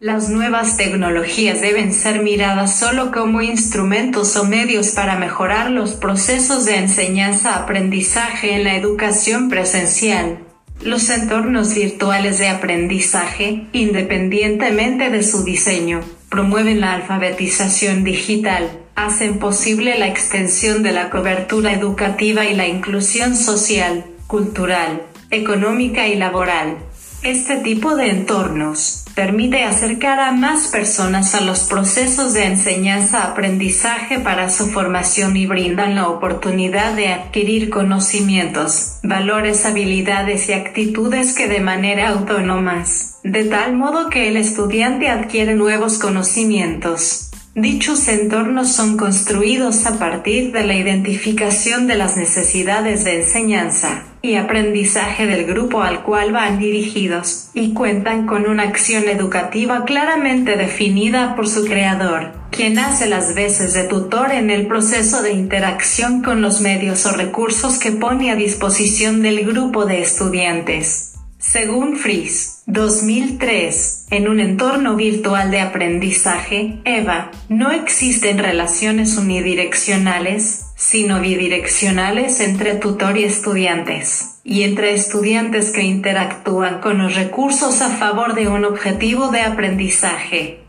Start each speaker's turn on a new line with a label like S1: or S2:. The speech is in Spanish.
S1: Las nuevas tecnologías deben ser miradas solo como instrumentos o medios para mejorar los procesos de enseñanza-aprendizaje en la educación presencial. Los entornos virtuales de aprendizaje, independientemente de su diseño, promueven la alfabetización digital, hacen posible la extensión de la cobertura educativa y la inclusión social, cultural, económica y laboral. Este tipo de entornos permite acercar a más personas a los procesos de enseñanza-aprendizaje para su formación y brindan la oportunidad de adquirir conocimientos, valores, habilidades y actitudes que de manera autónomas, de tal modo que el estudiante adquiere nuevos conocimientos Dichos entornos son construidos a partir de la identificación de las necesidades de enseñanza y aprendizaje del grupo al cual van dirigidos, y cuentan con una acción educativa claramente definida por su creador, quien hace las veces de tutor en el proceso de interacción con los medios o recursos que pone a disposición del grupo de estudiantes. Según Fries, 2003, en un entorno virtual de aprendizaje, EVA, no existen relaciones unidireccionales, sino bidireccionales entre tutor y estudiantes, y entre estudiantes que interactúan con los recursos a favor de un objetivo de aprendizaje.